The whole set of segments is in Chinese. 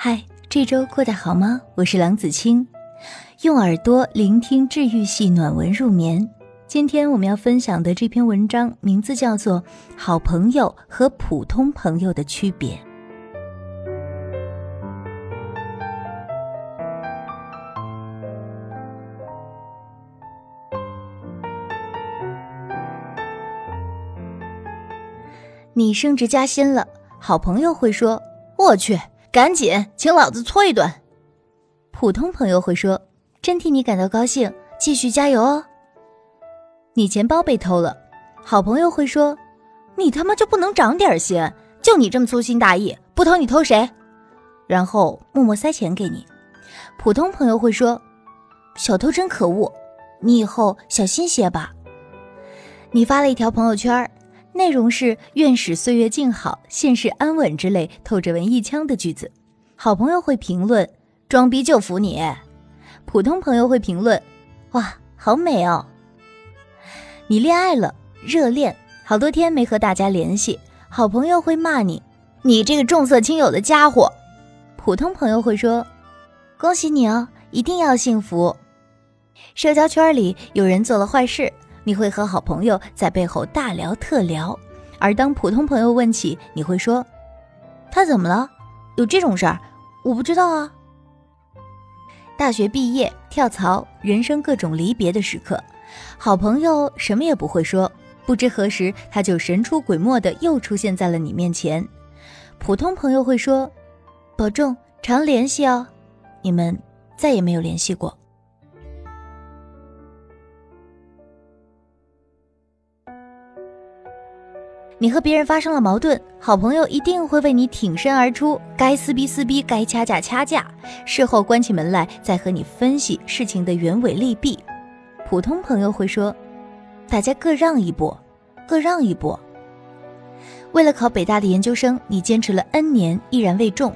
嗨，这周过得好吗？我是郎子清，用耳朵聆听治愈系暖文入眠。今天我们要分享的这篇文章名字叫做《好朋友和普通朋友的区别》。你升职加薪了，好朋友会说：“我去，赶紧请老子搓一顿。”普通朋友会说：“真替你感到高兴，继续加油哦。”你钱包被偷了，好朋友会说：“你他妈就不能长点心？就你这么粗心大意，不偷你偷谁？”然后默默塞钱给你。普通朋友会说：“小偷真可恶，你以后小心些吧。”你发了一条朋友圈。内容是“愿使岁月静好，现世安稳”之类透着文艺腔的句子。好朋友会评论：“装逼就服你。”普通朋友会评论：“哇，好美哦。”你恋爱了，热恋，好多天没和大家联系。好朋友会骂你：“你这个重色轻友的家伙。”普通朋友会说：“恭喜你哦，一定要幸福。”社交圈里有人做了坏事。你会和好朋友在背后大聊特聊，而当普通朋友问起，你会说：“他怎么了？有这种事儿？我不知道啊。”大学毕业、跳槽、人生各种离别的时刻，好朋友什么也不会说，不知何时他就神出鬼没的又出现在了你面前。普通朋友会说：“保重，常联系哦。”你们再也没有联系过。你和别人发生了矛盾，好朋友一定会为你挺身而出，该撕逼撕逼，该掐架掐架，事后关起门来再和你分析事情的原委利弊。普通朋友会说：“大家各让一步，各让一步。”为了考北大的研究生，你坚持了 N 年依然未中，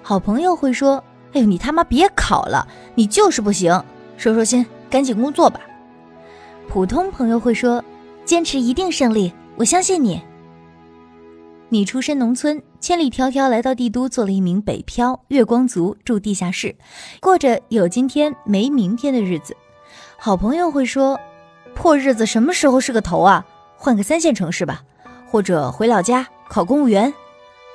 好朋友会说：“哎呦，你他妈别考了，你就是不行，收收心，赶紧工作吧。”普通朋友会说：“坚持一定胜利，我相信你。”你出身农村，千里迢迢来到帝都，做了一名北漂月光族，住地下室，过着有今天没明天的日子。好朋友会说：“破日子什么时候是个头啊？换个三线城市吧，或者回老家考公务员。”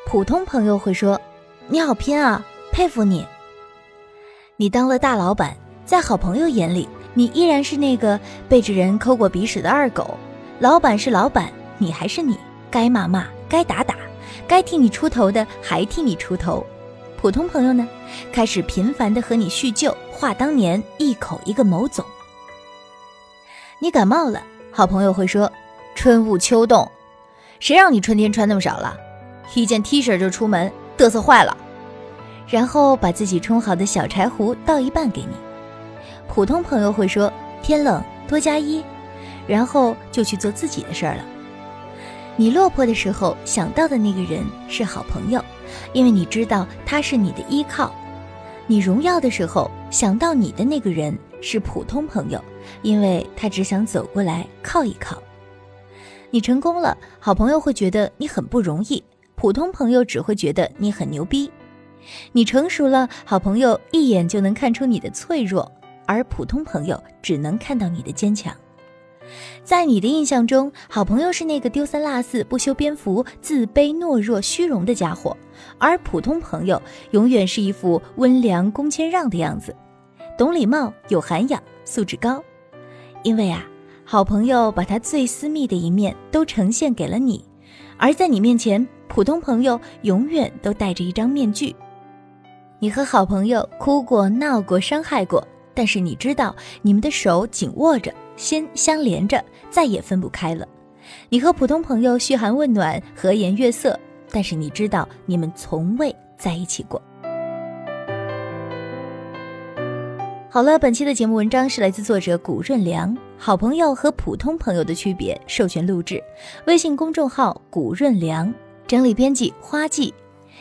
普通朋友会说：“你好拼啊，佩服你。”你当了大老板，在好朋友眼里，你依然是那个背着人抠过鼻屎的二狗。老板是老板，你还是你，该骂骂。该打打，该替你出头的还替你出头。普通朋友呢，开始频繁的和你叙旧，话当年，一口一个某总。你感冒了，好朋友会说：“春捂秋冻，谁让你春天穿那么少了？一件 T 恤就出门，嘚瑟坏了。”然后把自己冲好的小柴胡倒一半给你。普通朋友会说：“天冷多加衣。”然后就去做自己的事儿了。你落魄的时候想到的那个人是好朋友，因为你知道他是你的依靠；你荣耀的时候想到你的那个人是普通朋友，因为他只想走过来靠一靠。你成功了，好朋友会觉得你很不容易，普通朋友只会觉得你很牛逼。你成熟了，好朋友一眼就能看出你的脆弱，而普通朋友只能看到你的坚强。在你的印象中，好朋友是那个丢三落四、不修边幅、自卑、懦弱、虚荣的家伙，而普通朋友永远是一副温良恭谦让的样子，懂礼貌、有涵养、素质高。因为啊，好朋友把他最私密的一面都呈现给了你，而在你面前，普通朋友永远都戴着一张面具。你和好朋友哭过、闹过、伤害过，但是你知道，你们的手紧握着。心相连着，再也分不开了。你和普通朋友嘘寒问暖、和颜悦色，但是你知道，你们从未在一起过。好了，本期的节目文章是来自作者谷润良，《好朋友和普通朋友的区别》，授权录制，微信公众号谷润良，整理编辑花季。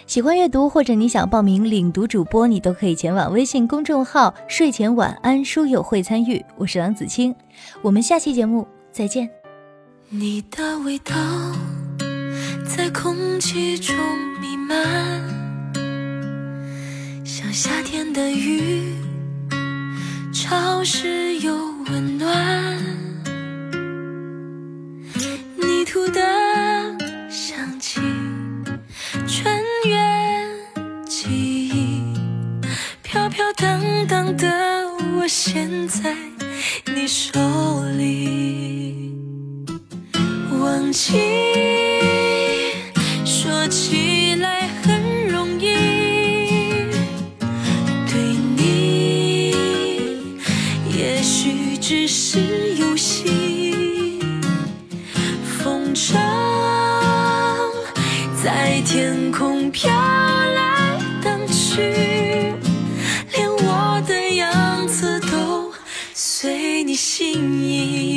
喜欢阅读或者你想报名领读主播，你都可以前往微信公众号“睡前晚安书友会”参与。我是郎子清，我们下期节目再见。你的味道在空气中弥漫，像夏天的雨，潮湿又的我，现在你手里，忘记心意。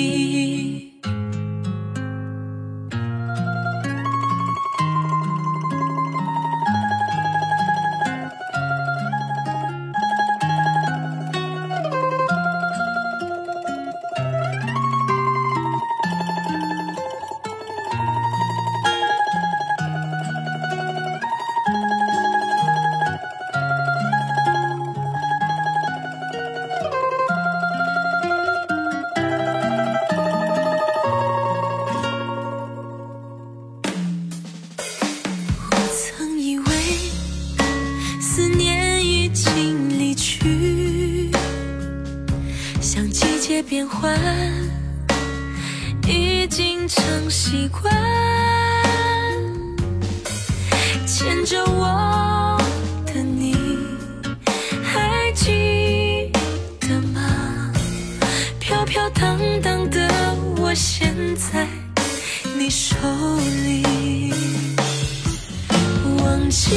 变换，已经成习惯。牵着我的你，还记得吗？飘飘荡荡的我，现在你手里。忘记